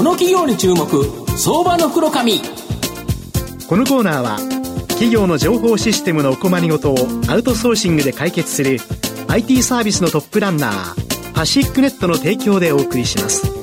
この企業に注目相場の袋紙このコーナーは企業の情報システムのお困りごとをアウトソーシングで解決する IT サービスのトップランナーパシックネットの提供でお送りします。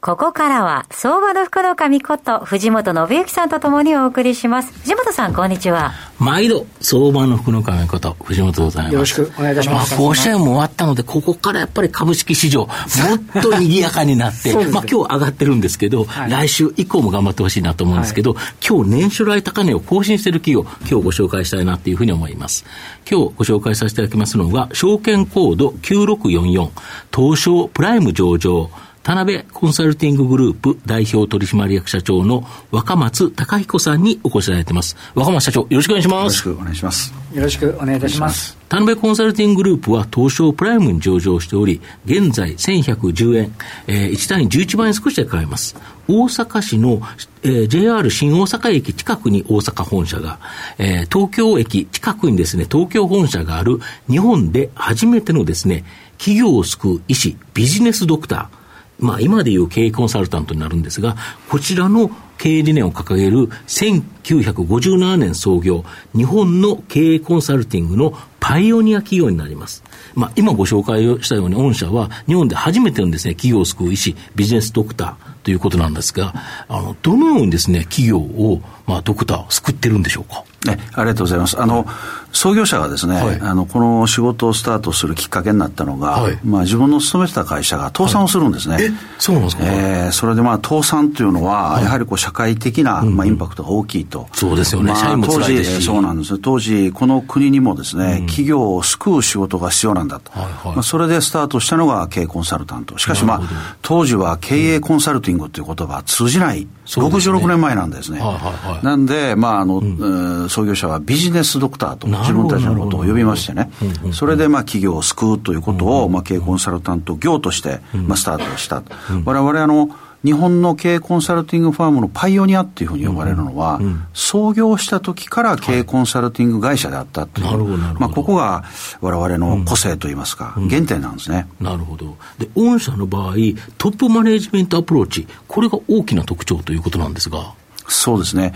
ここからは、相場の福の神こと、藤本信之さんとともにお送りします。藤本さん、こんにちは。毎度、相場の福の神こと、藤本でございます。よろしくお願いいたします。まあ、甲子園も終わったので、ここからやっぱり株式市場、もっと賑やかになって、まあ、今日上がってるんですけど、はい、来週以降も頑張ってほしいなと思うんですけど、はい、今日年初来高値を更新している企業、今日ご紹介したいなというふうに思います。今日ご紹介させていただきますのが、証券コード9644、東証プライム上場、田辺コンサルティンググループ代表取締役社長の若松隆彦さんにお越しいただいてます。若松社長、よろしくお願いします。よろしくお願いします。よろしくお願いいたします。田辺コンサルティンググループは東証プライムに上場しており、現在1110円、えー、1単位11万円少しで買えます。大阪市の、えー、JR 新大阪駅近くに大阪本社が、えー、東京駅近くにですね、東京本社がある日本で初めてのですね、企業を救う医師、ビジネスドクター、まあ今でいう経営コンサルタントになるんですが、こちらの経営理念を掲げる1957年創業、日本の経営コンサルティングのパイオニア企業になります。まあ、今ご紹介をしたように、御社は日本で初めてのですね、企業を救う医師、ビジネスドクターということなんですが、あの、どのようにですね、企業を、まあ、ドクターを救ってるんでしょうか？ね、ありがとうございます。あの、創業者がですね、はい、あの、この仕事をスタートするきっかけになったのが、はい、まあ自分の勤めてた会社が倒産をするんですね。はい、そうなんですか、えー、それでまあ倒産というのは、やはりこう社会的な、まあ、インパクトが大きいと。そうですよね。まあ、当時、そうなんです。当時、この国にもですね、うん、企業を救う仕事が必要なんだと。はいはい、まあ、それでスタートしたのが経営コンサルタント。しかしまあ、当時は経営コンサルティングという言葉は通じない。66年前なんですね。はいはいはい、なんで、まあ、あの、うん、創業者はビジネスドクターと自分たちのことを呼びましてね、それで、まあ、企業を救うということを、まあ、経営コンサルタント業として、まあ、スタートした。我々、あの、日本の経営コンサルティングファームのパイオニアっていうふうに呼ばれるのは、うん。うん、創業した時から経営コンサルティング会社であったという、はい、まあ、ここが我々の個性といいますか、うん、原点なんですね。なるほど。で、御社の場合、トップマネジメントアプローチ、これが大きな特徴ということなんですが。そうですね、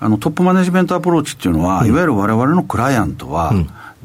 あのトップマネジメントアプローチっていうのは、いわゆる我々のクライアントは、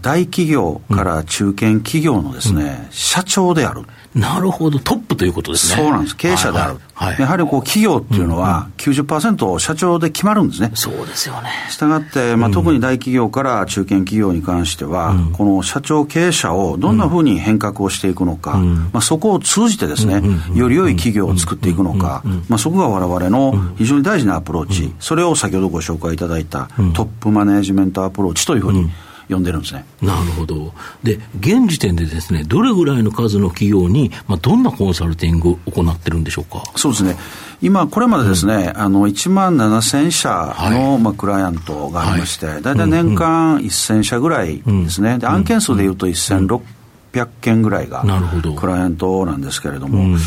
大企業から中堅企業のですね、社長である。なるほど、トップということですね。そうなんです、経営者である。はい、はい、やはりこう企業っていうのは90%社長で決まるんですね。そうですよね。したがって、まあ、特に大企業から中堅企業に関しては、うん、この社長経営者をどんなふうに変革をしていくのか、うん、まあ、そこを通じてですね、より良い企業を作っていくのか、まあ、そこが我々の非常に大事なアプローチ、それを先ほどご紹介いただいたトップマネジメントアプローチというふうに、呼んでるんですね。なるほど。で、現時点でですね、どれぐらいの数の企業に、まあ、どんなコンサルティングを行ってるんでしょうか？そうですね。今、これまでですね、うん、あの、1万7000社の、はい、まあ、クライアントがありまして、大、体、年間1000社ぐらいですね。で、案件数でいうと1600 600件ぐらいがクライアントなんですけれども、うん、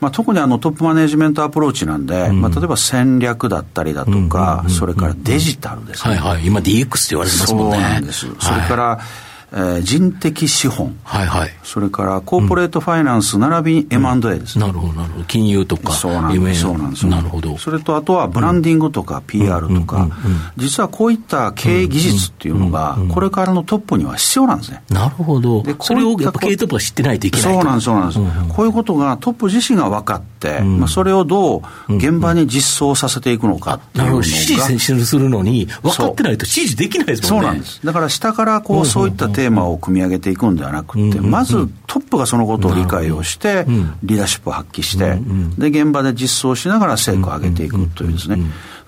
まあ、特にあのトップマネジメントアプローチなんで、うん、まあ、例えば戦略だったりだとか、それからデジタルですね。はいはい、今 DX って言われてますもんね。そうなんです。それから、はいえー、人的資本、はいはい、それからコーポレートファイナンス並びに M&A です。ね、うん、なるほど、なるほど、金融とか、そうなんです。そうなんです。なるほど。それとあとはブランディングとか PR とか、実はこういった経営技術っていうのが、これからのトップには必要なんですね。なるほど、でそれをやっぱ経営トップは知ってないといけないそうなんです、そうなんです、うんうん、こういうことがトップ自身が分かって、うん、まあ、それをどう現場に実装させていくのかっていうのが、うん、指示するのに、分かってないと指示できないですもんね。そうなんです。だから下からこう、そういったテーマを組み上げげていくんではなくて、まずトップがそのことを理解をして、リーダーシップを発揮して、で、現場で実装しながら成果を上げていくというですね、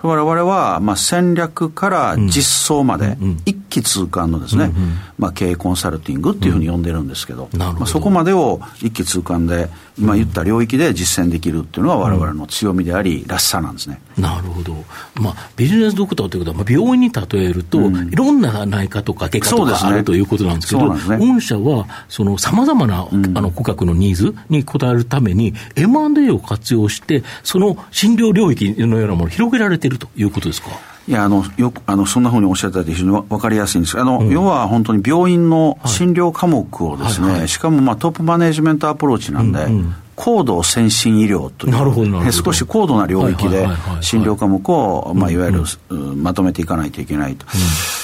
我々は、まあ、戦略から実装まで、一気通貫のですね、まあ、経営コンサルティングっていうふうに呼んでるんですけど、まあ、そこまでを一気通貫で、今言った領域で実践できるっていうのは、われわれの強みであり、らしさなんですね。なるほど。まあ、ビジネスドクターということは、まあ、病院に例えると、いろんな内科とか外科とかあるということなんですけど、ね、御社は、その、さまざまな、あの、顧客のニーズに応えるために、M&A を活用して、その診療領域のようなものを広げられているということですか？いや、あの、よく、あの、そんなふうにおっしゃったら非常にわかりやすいんです。あの、うん、要は本当に病院の診療科目をですね、はいはい。はい、しかもまあトップマネジメントアプローチなんで、うんうん。高度先進医療という、少し高度な領域で診療科目を、まあ、いわゆる、まとめていかないといけないと。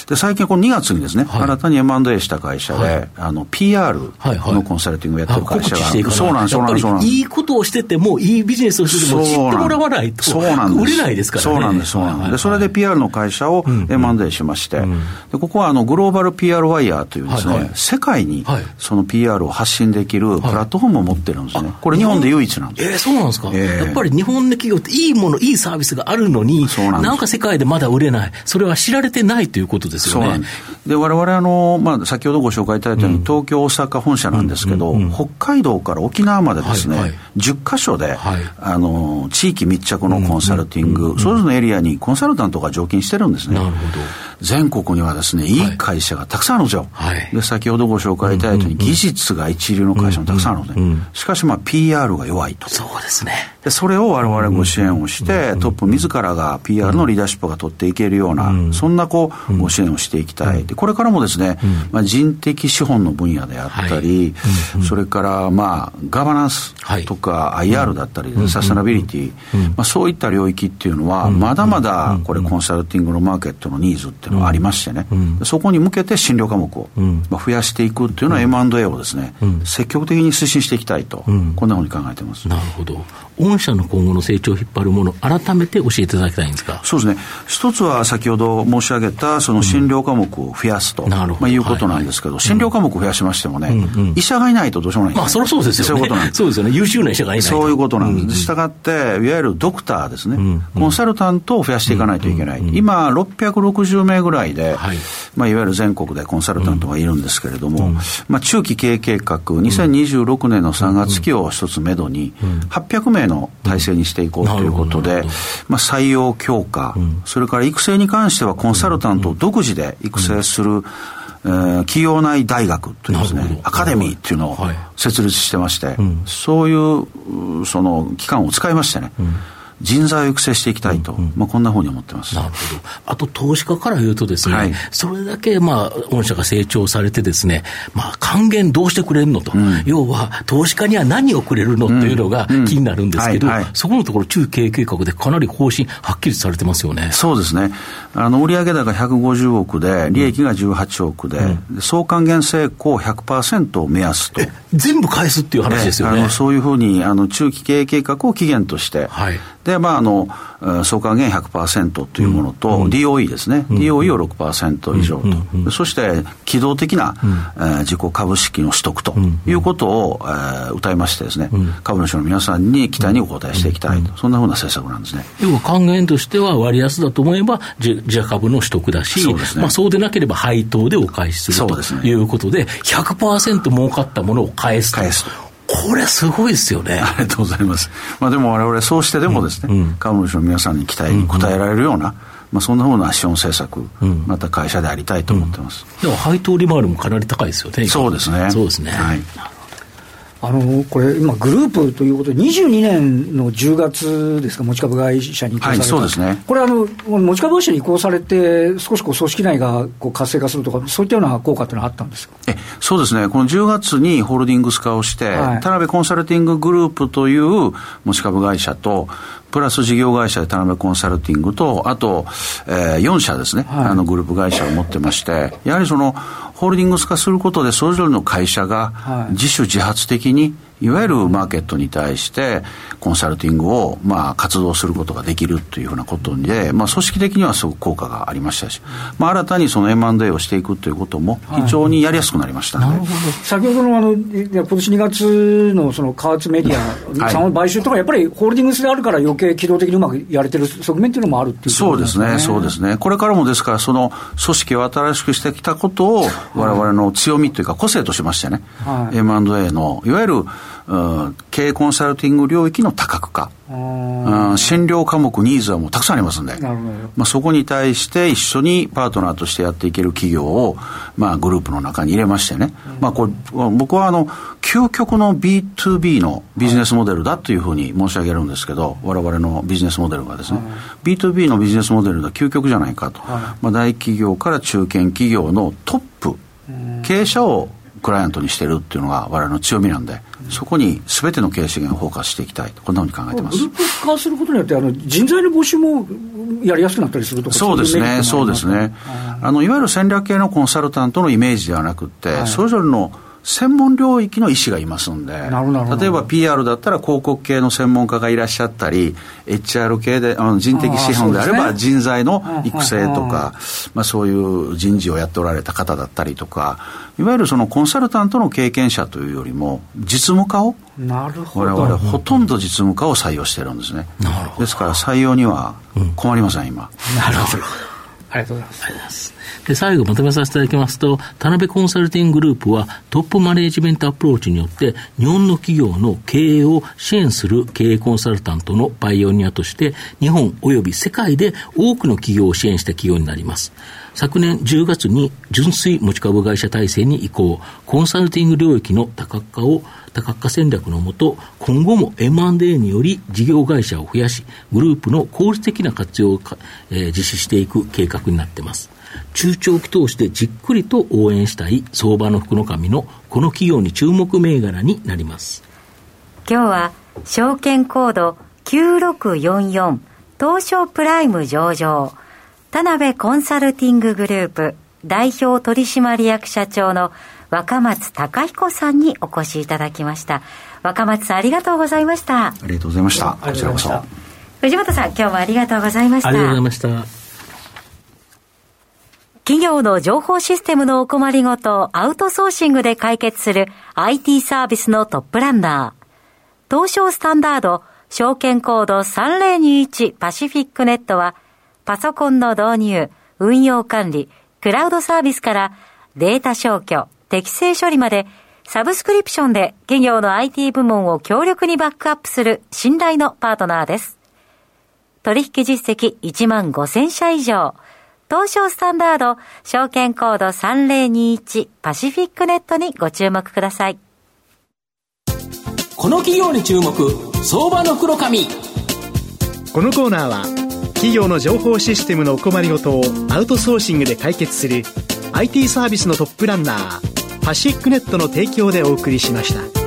で最近、この2月にですね、はい、新たに M&A した会社で、はい、あの PR のコンサルティングをやってる会社が、はいはい、そうなんです、そうなんです、いいことをしてても、いいビジネスをしてても、知ってもらわないと、そうなんです。売れないですから、ね、そうなんです、そうなんです、でそれで PR の会社を M&A しまして、うん、でここはあのグローバル PR ワイヤーというですね、はいはい、世界にその PR を発信できるプラットフォームを持ってるんですね、これ、日本で唯一なんです。えー、そうなんですか、えー、やっぱり日本の企業っていいもの、いいサービスがあるのに、なんか世界でまだ売れない、それは知られてないということですよね。で、われわれ、あの、まあ、先ほどご紹介いただいたように、うん、東京、大阪本社なんですけど、うんうん、北海道から沖縄までですね、はいはい、10箇所で、はい、あの、地域密着のコンサルティング、それぞれのエリアにコンサルタントが常勤してるんですね。なるほど。全国にはですね、い。い会社がたくさんあるんですよ。はい、で、先ほどご紹介いただいたように、技術が一流の会社もたくさんあるので、しかし、まあ、PR が弱いと。そうですね。で、それを我々ご支援をして、トップ自らが PR のリーダーシップが取っていけるような、そんなこう、ご支援をしていきたい。で、これからもですね、まあ、人的資本の分野であったり、それから、まあ、ガバナンスとか IR だったり、サステナビリティ、まあ、そういった領域っていうのは、まだまだこれコンサルティングのマーケットのニーズってっていうのがありましてね、うん、そこに向けて診療科目を、まあ、増やしていくっていうのは M&A をですね、積極的に推進していきたいと、こんなふうに考えてます。なるほど。御社の今後の成長を引っ張るもの、改めて教えていただきたいんですか？そうですね、一つは先ほど申し上げた、その診療科目を増やすと、まあ、いうことなんですけど、診療科目を増やしましてもね、医者がいないとどうしようもない、まあ、そりゃそうですよね、そういうことなんです。そうですよね、優秀な医者がいないそういうことなんです。したがって、いわゆるドクターですね、コンサルタントを増やしていかないといけない、今、660名ぐらいで、はい。まあ、いわゆる全国でコンサルタントがいるんですけれども、まあ、中期経営計画、2026年の3月期を一つめどに、800名の体制にしていこうということで、まあ、採用強化、それから育成に関してはコンサルタントを独自で育成する、えー、企業内大学というですね、アカデミーっていうのを設立してまして、そういうその機関を使いましてね、人材を育成していきたいと、うんうん、まあ、こんなふうに思ってます。なるほど、あと投資家から言うとですね、はい、それだけ、まあ、御社が成長されてですね、まあ、還元どうしてくれるのと、うん、要は投資家には何をくれるのというのが気になるんですけど、そこのところ、中経営計画でかなり方針、はっきりされてますよね。そうですね、あの売上高150億で、利益が18億で、うん、総還元成功100%を目安と。全部返すっていう話ですよね。あのそういうふうにあの中期経営計画を期限として、はい、で、まあ、あの、総還元100%というものと、うん、DOE ですね、うん、DOE を6%以上と、うん、そして機動的な、うん、えー、自己株式の取得ということを、えー、歌いましてですね、株主の皆さんに期待にお応えしていきたいと、そんなふうな政策なんですね。要は還元としては割安だと思えば自自株の取得だし、そうです、ね、まあ、そうでなければ配当でお返しするということで、100%儲かったものを返すと。返すこれすごいですよね。ありがとうございます。まあでも我々そうしてでもですね、うんうん、株主の皆さんに期待に応えられるような、まあ、そんなふうな資本政策、うん、また会社でありたいと思ってます。でも配当利回りもかなり高いですよね。そうですね。そうですね。はい。あのこれ、今、グループということで、22年の10月ですか、持ち株会社に移行された、はい、そうですね、これあの、持ち株会社に移行されて、少しこう組織内がこう活性化するとか、そういったような効果っていうのはあったんですえそうですね、この10月にホールディングス化をして、はい、田辺コンサルティンググループという持ち株会社と、プラス事業会社で田辺コンサルティングと、あと、えー、4社ですね、はい、あのグループ会社を持ってまして、やはりその、ホールディングス化することで、それぞれの会社が自主自発的に、いわゆるマーケットに対してコンサルティングをまあ活動することができるというふうなことで、まあ、組織的にはすごく効果がありましたし、まあ、新たにその M&A をしていくということも非常にやりやすくなりました、ね。はい、なるほど。先ほどのあの今年2月のその加圧メディアさんの買収とか、やっぱりホールディングスであるから余計機動的にうまくやれてる側面っていうのもあるっていう、ね、そうですね、そうですね。これからもですから、その組織を新しくしてきたことを、われわれの強みというか個性としましてね、はい、M&A の、いわゆる経営コンサルティング領域の多角化。うん、診療科目ニーズはもうたくさんありますんで、まあ、そこに対して一緒にパートナーとしてやっていける企業を、まあ、グループの中に入れましてね、うん、まあ、これ僕はあの究極の B2B のビジネスモデルだというふうに申し上げるんですけど、われわれのビジネスモデルがですね、B2B のビジネスモデルが究極じゃないかと、まあ、大企業から中堅企業のトップ、経営者をクライアントにしてるっていうのが我々の強みなんで、そこにすべての経営資源をフォーカスしていきたいこんなふうに考えてます。グループ化することによって、あの人材の募集もやりやすくなったりするとそうですね、そうですね。あのいわゆる戦略系のコンサルタントのイメージではなくて、はい、それぞれの専門領域の医師がいますんで、例えば PR だったら広告系の専門家がいらっしゃったり、HR 系で、あの人的資本であれば人材の育成とか、まあ、そういう人事をやっておられた方だったりとか、いわゆるそのコンサルタントの経験者というよりも、実務家を、なるほど我々ほとんど実務家を採用してるんですね。ですから採用には困りません、今。なるほど。ありがとうございます。で、最後まとめさせていただきますと、田辺コンサルティンググループはトップマネジメントアプローチによって日本の企業の経営を支援する経営コンサルタントのパイオニアとして日本及び世界で多くの企業を支援した企業になります。昨年10月に純粋持ち株会社体制に移行、コンサルティング領域の多角化を多角化戦略のもと、今後も M&A により事業会社を増やし、グループの効率的な活用を、えー、実施していく計画になっています。中長期投資でじっくりと応援したい相場の福の神のこの企業に注目銘柄になります。今日は証券コード9644東証プライム上場田辺コンサルティンググループ代表取締役社長の若松隆彦さんにお越しいただきました。若松さんありがとうございました。ありがとうございました。こちらこそ。藤本さん今日もありがとうございました。ありがとうございました。企業の情報システムのお困りごとをアウトソーシングで解決する IT サービスのトップランナー。東証スタンダード証券コード3021パシフィックネットはパソコンの導入、運用管理、クラウドサービスからデータ消去、適正処理まで、サブスクリプションで企業の IT 部門を強力にバックアップする信頼のパートナーです。取引実績1万5000社以上。東証スタンダード、証券コード3021パシフィックネットにご注目ください。この企業に注目、相場の黒髪。このコーナーは、企業の情報システムのお困りごとをアウトソーシングで解決する IT サービスのトップランナーパシックネットの提供でお送りしました。